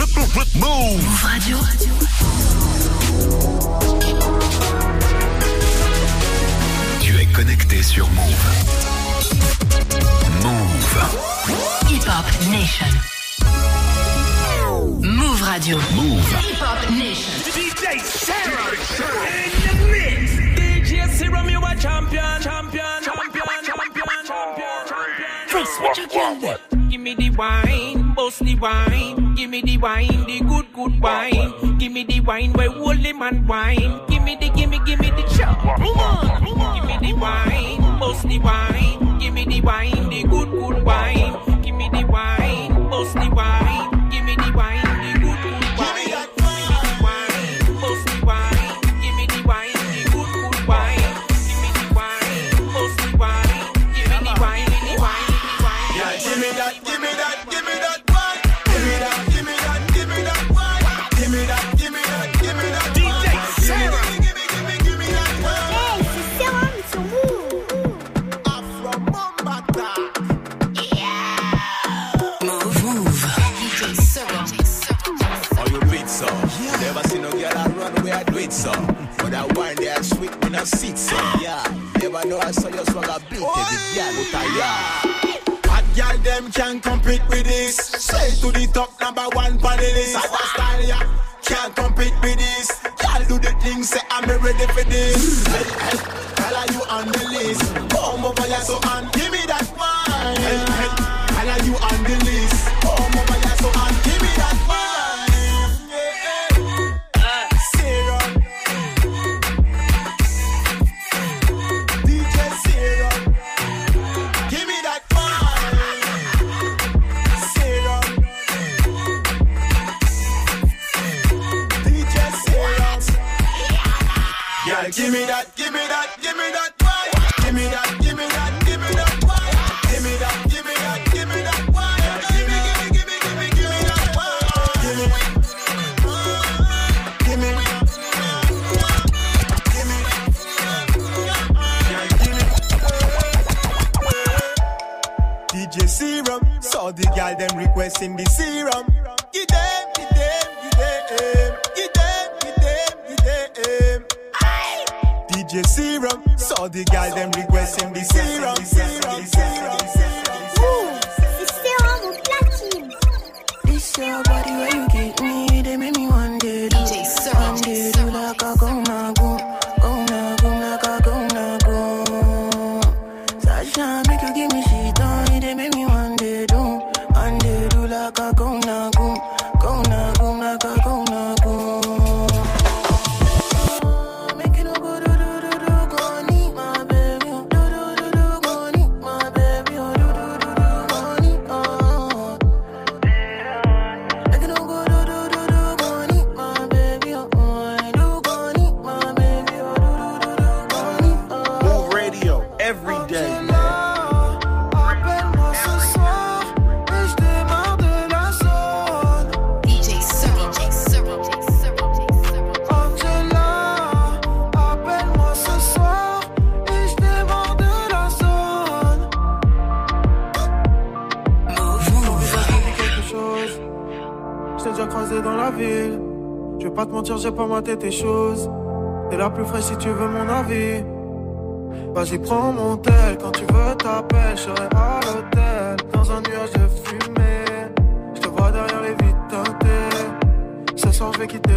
Move Radio. Tu es connecté sur Move. Move. Hip Hop Nation. Move Radio. Move. Hip Hop Nation. DJ Sarah. In the you are champion. Champion. Champion. Champion. Champion. Give me the wine bust the wine. Give me the wine, the good, good wine. Give me the wine, where holy man wine. Give me the, give me, give me the chop. Give me the wine, bust the wine. Give me the wine, the good, good wine. Give me the wine, bust the wine. body where you get me, they make me croisé dans la ville. Je vais pas te mentir, j'ai pas maté tes choses. T'es la plus fraîche si tu veux mon avis. Vas-y, prends mon tel, quand tu veux t'appelles, je serai à l'hôtel. Dans un nuage de fumée, je te vois derrière les vitres teintées. Ce soir, je vais quitter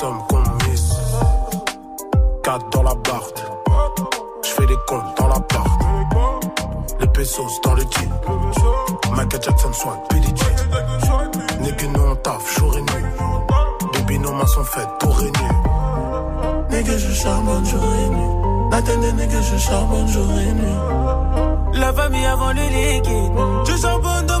somme qu'on mise. 4 dans la barre. Je fais des comptes dans la part. Les pesos dans le jean. Michael Jackson soigne, PDG. N'est que nous on taf, jour et nuit. Les binômes sont faits pour régner. Nigga, je charbonne jour et nuit. La nigga, je charbonne jour et nuit. La famille avant le liquide. Je charbonne dans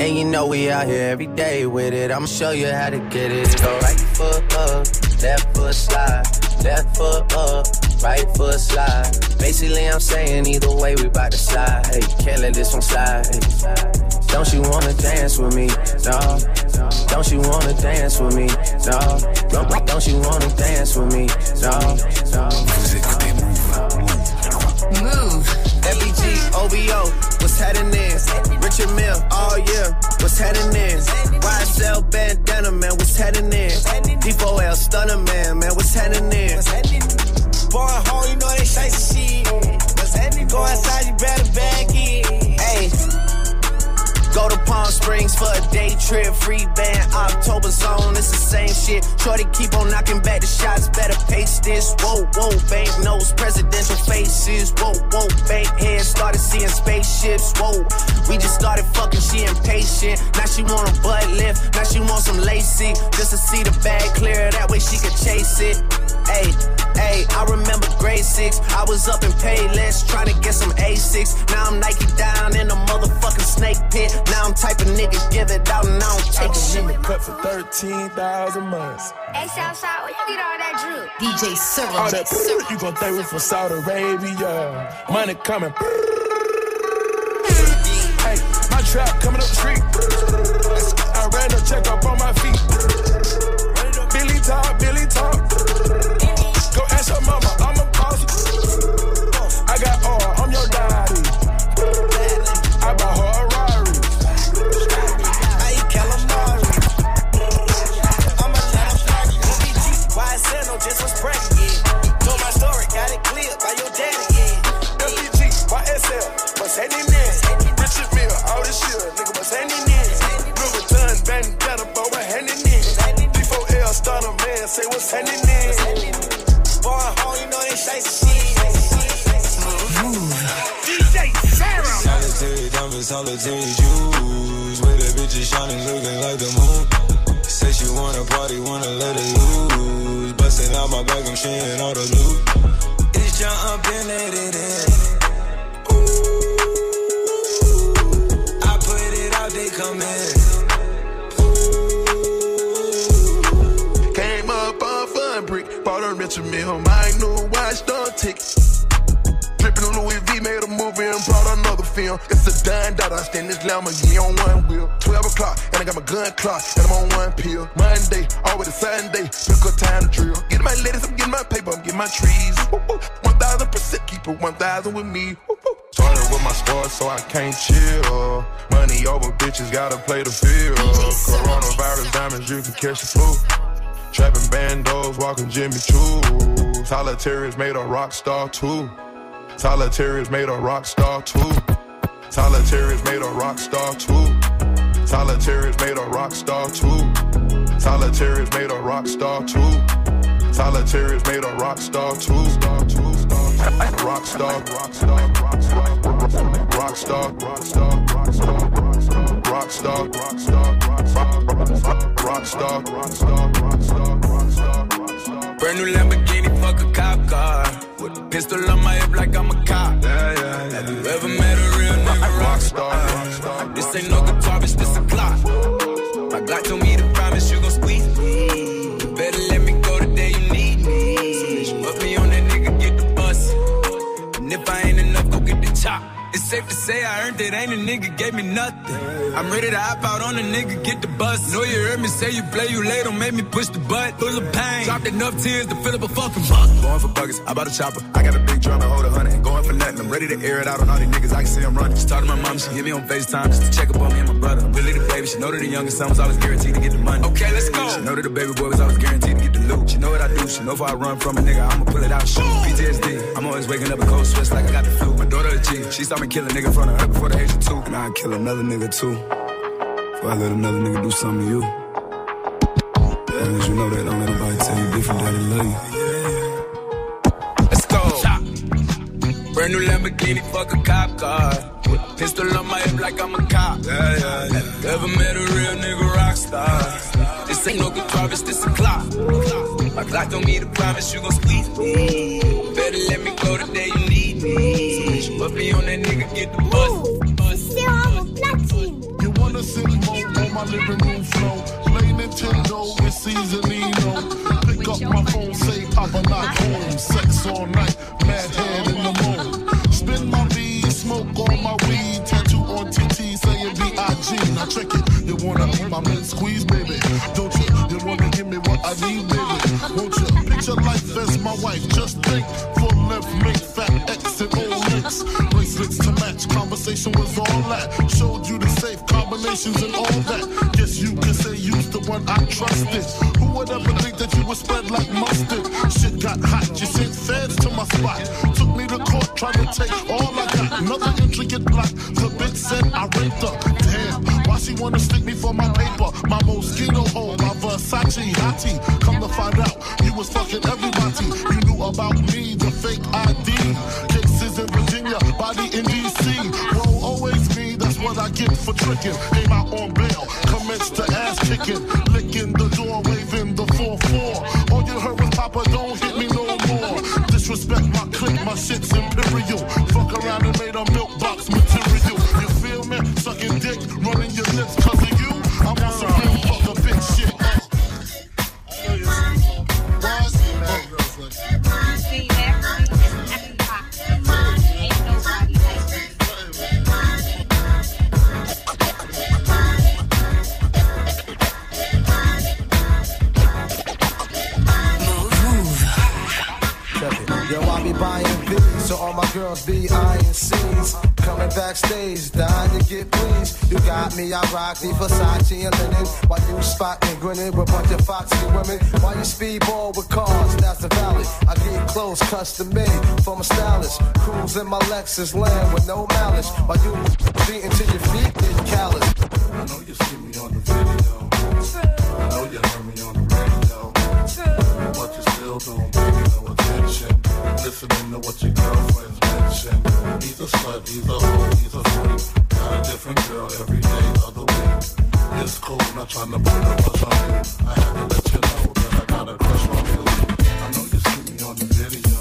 And you know we out here every day with it. I'ma show you how to get it. Go right foot up, left foot slide, left foot up, right foot slide. Basically, I'm saying either way we bout to slide. Hey, can't let this one slide. Hey. Don't you wanna dance with me? No. Don't you wanna dance with me? No. Don't, don't you wanna dance with me? No. no. Vous écoutez Move. Move. FBG, OBO, what's happening? Richard Mille, all year, what's happening? YSL bandana, man, what's happening? D4L stunner, man, man, what's happening? Born home, you know they say shit. Go outside, you better bag Palm Springs for a day trip, free band, October zone, it's the same shit. Shorty keep on knocking back the shots, better pace this. Whoa, whoa, bank notes, presidential faces. Whoa, whoa, bank head, started seeing spaceships. Whoa, we just started fucking, she impatient. Now she want a butt lift, now she want some lacy. Just to see the bag clear, that way she could chase it. Hey, hey, I remember grade six. I was up in Payless trying to get some A6. Now I'm Nike down in a motherfucking snake pit. Now I'm type of nigga give it out and I don't take shit. Cut for 13,000 months. Hey, Southside, where you get all that drip? DJ Syrup. All that you gon' think we from Saudi Arabia. Money coming. Hey, my trap coming up the street. Brick, bought a Richard Mille, my new watch, don't tick. Drippin' Louis V, made a movie and brought another film. It's a dime dot, I stand this Lamborghini on one wheel. 12 o'clock, and I got my gun clock, and I'm on one pill. Monday, always a Sunday, pick a time to drill. Get my ladies, I'm getting my paper, I'm getting my trees. Woo, woo. 1000% keep it 1000 with me. Started with my stars, so I can't chill. Money over bitches, gotta play the field. Coronavirus diamonds, you can catch the flu. Trapping bandos, walking Jimmy Choo. Solitaires made a rock star too. Solitaire is made a rock star too. Solitaire is made a rock star too. Solitaire is made a rock star too. Solitaire is made a rock star too. Solitaire made a rock star too. Star too. Rock star, rock star, rock star, rock star, rock star, rock star, rock star, rock star, rock star. Brand new Lamborghini, fuck a cop car. With a pistol on my hip like I'm a cop. Yeah, yeah, yeah. Have you ever met a real nigga rock star? This ain't no guitar, bitch, this a clock. Safe to say I earned it, ain't a nigga gave me nothing. I'm ready to hop out on a nigga, get the bus. Know you heard me say you play, you late, don't make me push the butt. Full of pain, dropped enough tears to fill up a fucking buck. Going for buggers, I bought a chopper. I got a big drum to hold a hundred. Going for nothing. I'm ready to air it out on all these niggas. I can see them running. She talked to my mom, she hit me on FaceTime just to check up on me and my brother. Really the baby, she know that the youngest son was always guaranteed to get the money. Okay, let's go. She know that the baby boy was always guaranteed to get the loot. She know what I do, she know if I run from a nigga, I'ma pull it out, shoot. PTSD, I'm always waking up a cold sweats like I got the flu. My daughter a G, she saw me kill a nigga in front of her before the age of two. And I'd kill another nigga too. Before I let another nigga do something to you. As long as you know that, don't let nobody tell you different that they love you. Let's go. Brand new Lamborghini, fuck a cop car. With a pistol on my hip like I'm a cop. Yeah, yeah, yeah. Have you ever met a real nigga rock star? This ain't no guitar, bitch, this a clock. My Glock told me to promise you gon' squeeze me. Better let me go the day you need me. So bitch, put me on that nigga, get the bus. You wanna sit more on my living room floor? Play Nintendo with Seasonino. Pick up my phone, say Papa not home. Sex all night, mad head in the moon. Spin my V, smoke on my weed. Tattoo on TT saying B.I.G. Now check it. You wanna be my man squeeze, baby? Don't you? You wanna give me what I need, baby? Won't you? Picture life as my wife. Just think, full left, make fat and all links. Bracelets to match, conversation was all that. Showed you the safe combinations and all that. Guess you can say you's the one I trusted. Who would ever think that you would spread like mustard? Shit got hot, you sent feds to my spot. Took me to court, tried to take all I got. Another intricate block. The bitch said I raped her. She wanna stick me for my paper? My mosquito hole, oh, my Versace hottie. Come to find out, you was fucking everybody. You knew about me, the fake ID. Cases in Virginia, body in DC. Whoa, always me, that's what I get for tricking. Came out on bail, commenced to ass kicking. Licking the door, waving the 4-4. All you heard was Papa, don't hit me no more. Disrespect my clique, my shit's imperial. Fuck around and made a milk I rock the Versace and linen. While you spotting, grinning with a bunch of foxy women. While you speedball with cars, that's the valley. I get clothes custom made from a stylist. Cruise in my Lexus land with no malice. While you beating to your feet, get callous. I know you see me on the video. I know you heard me on the radio. But you still don't pay me no attention. Listening to what your girlfriends mention. He's a slut, he's a hoe, he's a freak. Got a different girl every day of the week. It's cool, not trying to put a rush on you. I had to let you know that I got a crush on you. I know you see me on the video.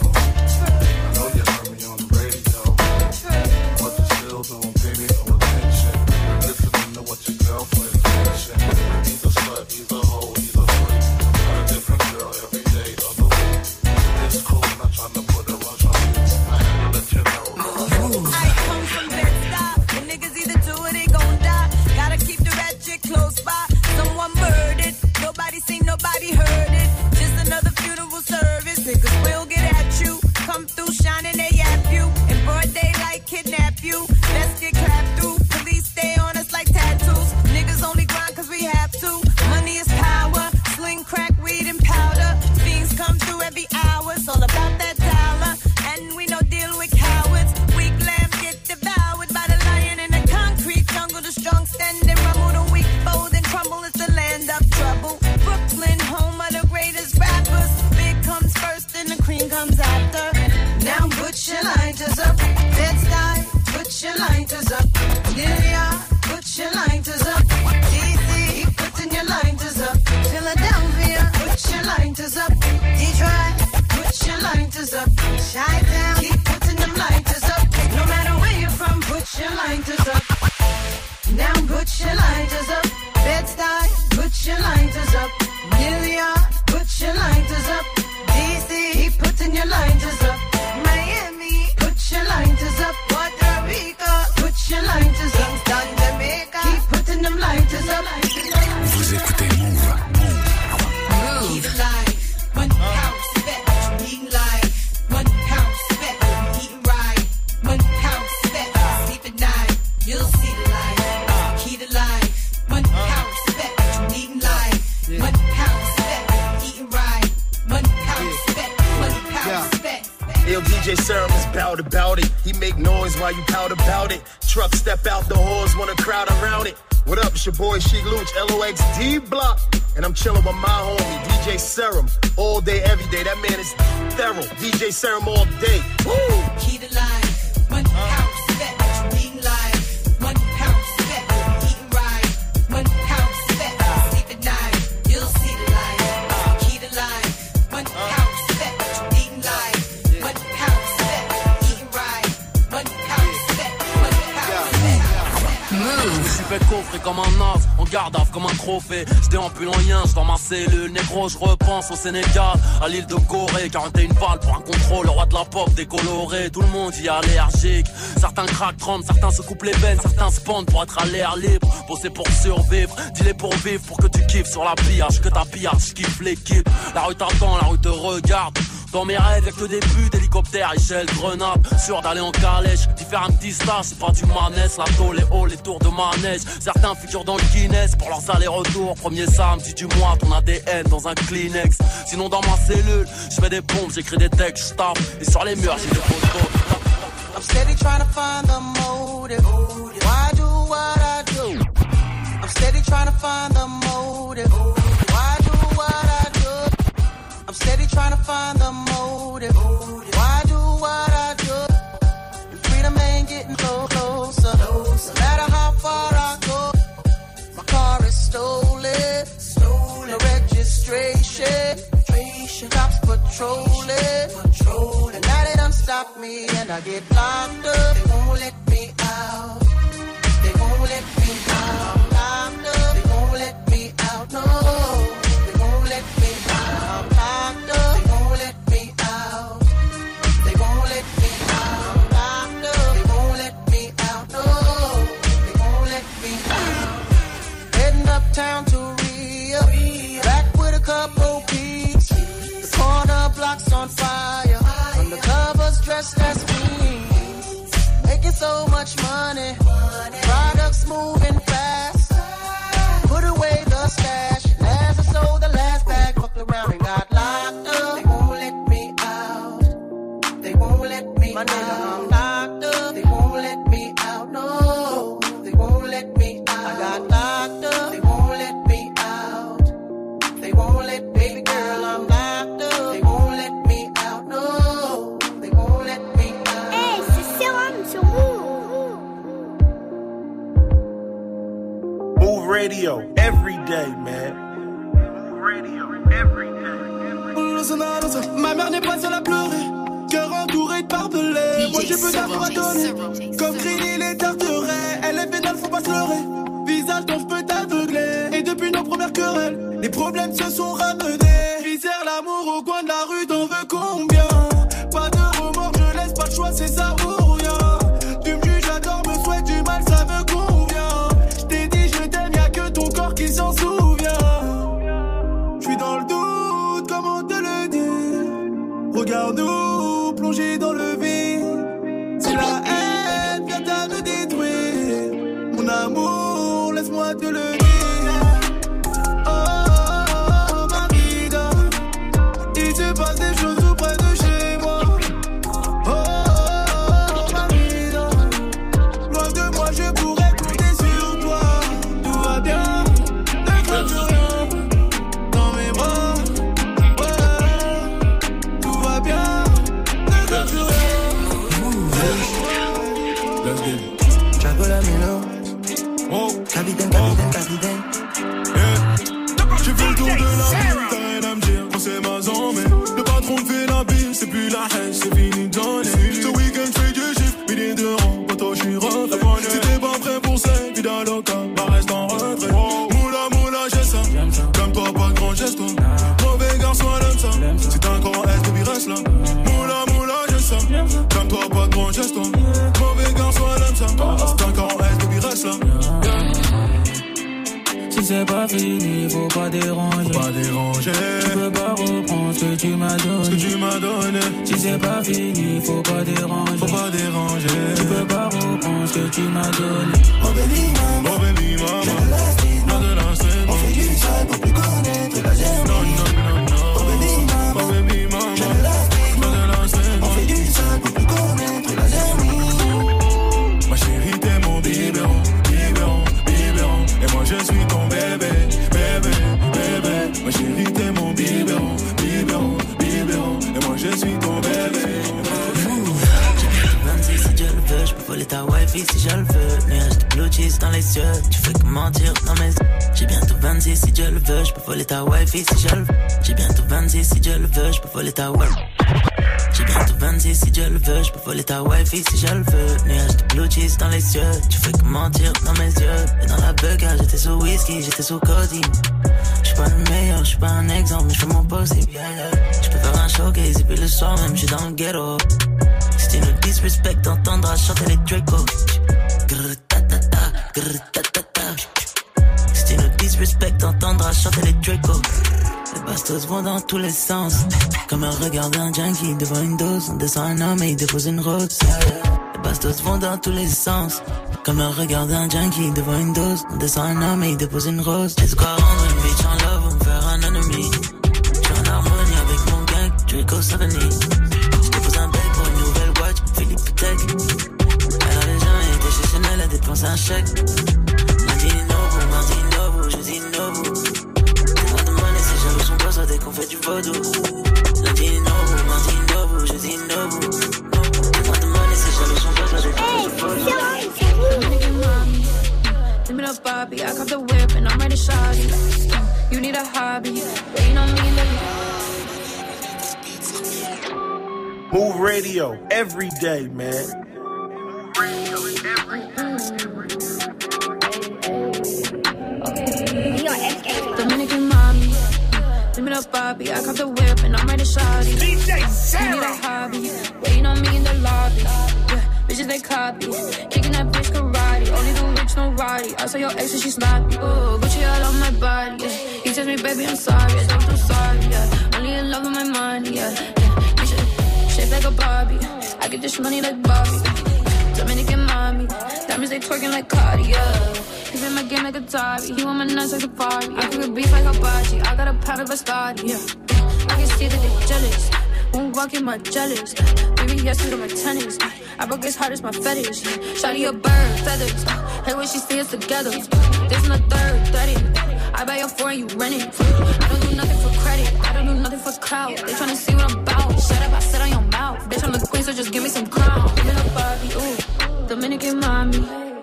ceremony. épais coffré comme un as, en garde comme un trophée. Je déambule en lien, je dans ma cellule négro, je repense au Sénégal, à l'île de Corée. 41 balles pour un contrôle, le roi de la pop décoloré. Tout le monde y est allergique. Certains craquent, tremblent, certains se coupent les veines, certains se pendent pour être à l'air libre. Bosser pour survivre, dis-les pour vivre, pour que tu kiffes sur la pillage, que ta pillage, kiffe l'équipe. La rue t'attend, la rue te regarde. Dans mes rêves, y'a que des buts d'hélicoptère, échelle, grenade. Sûr d'aller en calèche, différents petits stages, c'est pas du manège, la tôle, les hauts, les tours de manège. Certains figurent dans le Guinness pour leurs allers-retours. Premier samedi du mois, ton ADN dans un Kleenex. Sinon, dans ma cellule, je fais des pompes, j'écris des textes, je tape. Et sur les murs, j'ai des photos. I'm steady trying find the. Why do what I do? I'm steady trying to find the motive. me and I get locked up. Regarde-nous plonger dans le Le patron fait la bise, c'est plus la haine, c'est fini de Ce week-end, je fais du chiffre, milliers de rangs, quand je suis refait. Si t'es pas prêt pour cette vie d'aloca, n'est pas fini, faut pas déranger. Tu peux pas reprendre ce que tu m'as donné. Ce que tu m'as donné. Si c'est pas fini, faut pas déranger. Faut pas déranger. Tu peux pas reprendre ce que tu m'as donné. Oh baby mama, oh baby. Mentir J'ai bientôt 26 si je le veux, je peux voler ta wifi si je le veux. J'ai bientôt 26 si je le veux, je voler ta wifi. J'ai bientôt 26 si je le veux, je peux voler ta wifi si je le veux. Nuage de blue cheese dans les yeux, tu fais que mentir dans mes yeux. Et dans la bugger, j'étais sous whisky, j'étais sous codeine. J'suis pas le meilleur, j'suis pas un exemple, mais j'fais mon possible. Yeah, yeah. J'peux faire un showcase et puis le soir même, j'suis dans le ghetto. Si tu nous disrespect, t'entendras chanter les Draco. Grrr, ta, ta, ta, ta. Disrespect, t'entendras chanter les Draco. Les bastos vont dans tous les sens. Comme un regard d'un junkie devant une dose. On descend un homme et il dépose une rose. Les bastos vont dans tous les sens. Comme un regard d'un junkie devant une dose. On descend un homme et il dépose une rose. Laisse quoi rendre une bitch en love ou faire un ennemi. J'suis en harmonie avec mon gang, Draco 70. J'dépose un bec pour une nouvelle watch, Philippe Tech. Alors les gens étaient chez Chanel à dépenser un chèque. Pas dès qu'on fait du vaudou. Lundi Novo, mardi Novo, jeudi Novo. Tellement de money, ces jaloux sont pas dès qu'on fait du vaudou. Dominican. Give me the Bobby, I got the whip and I'm ready to shot it. You need a hobby, waiting on me in the Move radio every day, man. The Bobby, I got the whip and I'm ready to shot. DJ You need a hobby, waiting on me in the lobby. Yeah, bitches they copy, kicking that bitch karate. Only the rich no roddy. I saw your ex and she sloppy. Ooh, Gucci all on my body. Yeah. He tells me, baby, I'm sorry. I don't feel sorry. Yeah, only in love with my money. Yeah, yeah. Should uh, shape like a Barbie. I get this money like Bobby. Dominican mommy, diamonds they twerking like Cardi. Yeah. He been my game like a Atari. He want my nuts like a party. I cook beef like a hibachi. I got a powder Biscotti. Yeah. I can see that they jealous. Won't walk in my jealous. Baby, yes, to my tennis. I broke his heart, it's my fetish. Shotty a bird, feathers. Hey, when she see us together. This in the third, 30. I buy your foreign, you rent it. I don't do nothing for credit. I don't do nothing for clout. They tryna see what I'm about. Shut up, I sit on your mouth. Bitch, I'm the queen, so just give me some crown. Me the Bobby, ooh. Dominican mommy.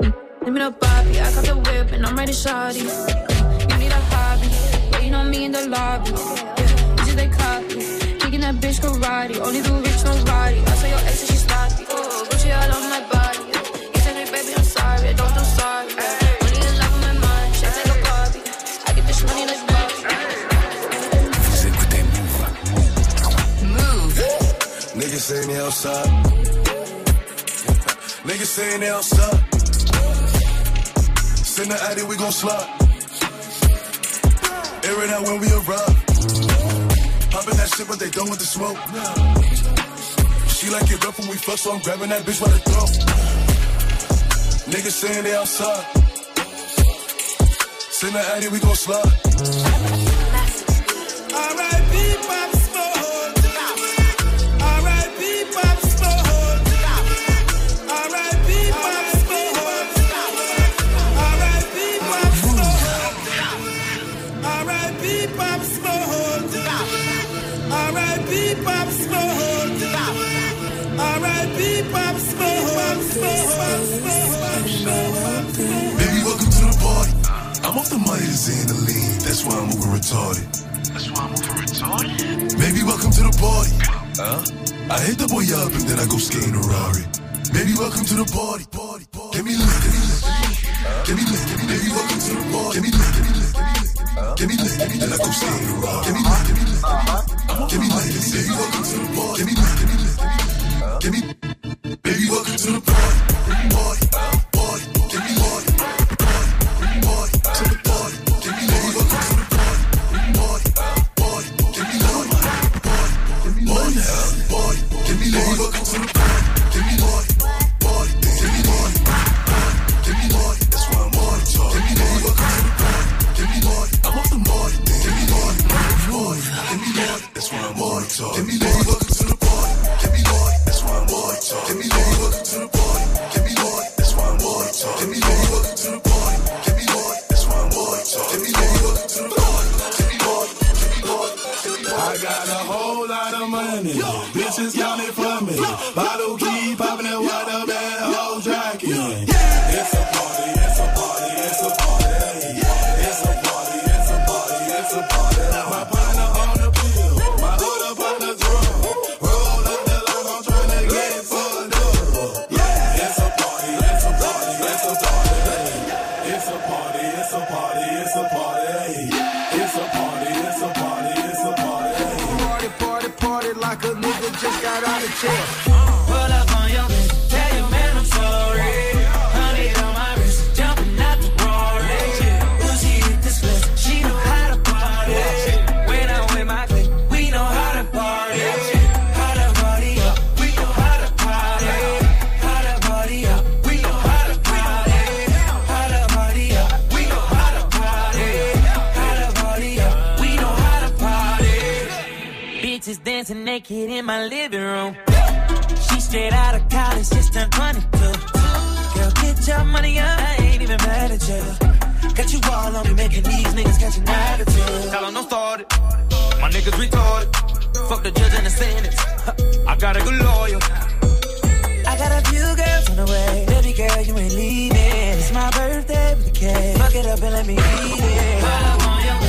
Give me the Bobby, I got the whip and I'm ready shawty. You need a hobby, waiting on me in the lobby. Yeah, bitches they copy, kicking that bitch karate. Only the rich no roddy. I saw your ex and she sloppy. Ooh, Gucci all on my body. You tell me, baby, I'm sorry, I don't do sorry. Only in love with my mind, shit like a Barbie. I get this money like Bobby. Vous écoutez Move. Move. Niggas saying they outside. Niggas saying they outside. Send the addy, we gon' slide. Air it out when we arrive. Poppin' that shit, but they done with the smoke. She like it rough when we fuck, so I'm grabbing that bitch by the throat. Niggas saying they outside. Send the addy, we gon' slide. R.I.P. Pop Smoke. R.I.P. Pop Smoke. R.I.P. Pop Smoke. Baby, welcome to the party. I'm off the money to Xandaline. That's why I'm moving retarded. That's why I'm moving retarded. Baby, welcome to the party. Huh? I hit the boy up and then I go skate in a Rari. Baby, welcome to the party. party, party. Give me lit, give me lit. Give me lit, give me lit. Baby, welcome to the party. Give me lit, give me lit. Give me lit, give me lit. Then I go skate in a Rari. Give me lit, give me lit. Give me lit, baby, welcome to the party. Give me lit, give me lit. Give me, baby, welcome to the party. like a nigga just got out of jail. Naked in my living room. She straight out of college, just turned 22. Girl, get your money up, I ain't even mad at you. Got you all on me, making these niggas catch an attitude. Tell 'em don't start it. My niggas retarded. Fuck the judge and the sentence. I got a good lawyer. I got a few girls on the way. Baby girl, you ain't leaving. It's my birthday with a cake. Fuck it up and let me eat it. While I'm on your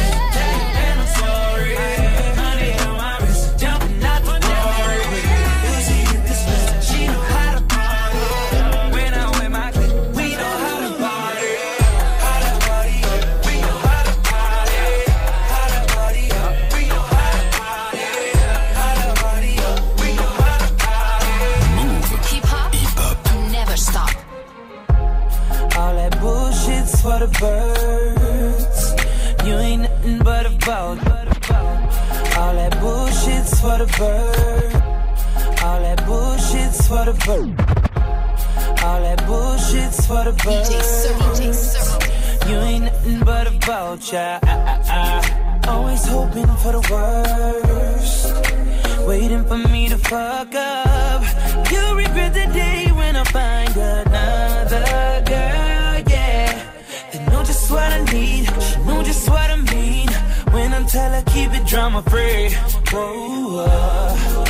drama free. Whoa,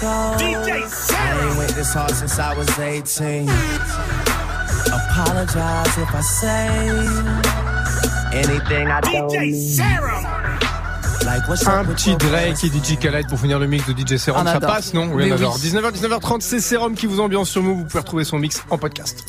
DJ I ain't went this hard since I was 18. Apologize if I say anything I don't mean. Like what's Un petit Drake et DJ Khaled pour finir le mix de DJ Serum. On Ça passe, non? Oui, on oui. adore. 19h, 19h30, c'est Serum qui vous ambiance sur Move. Vous pouvez retrouver son mix en podcast.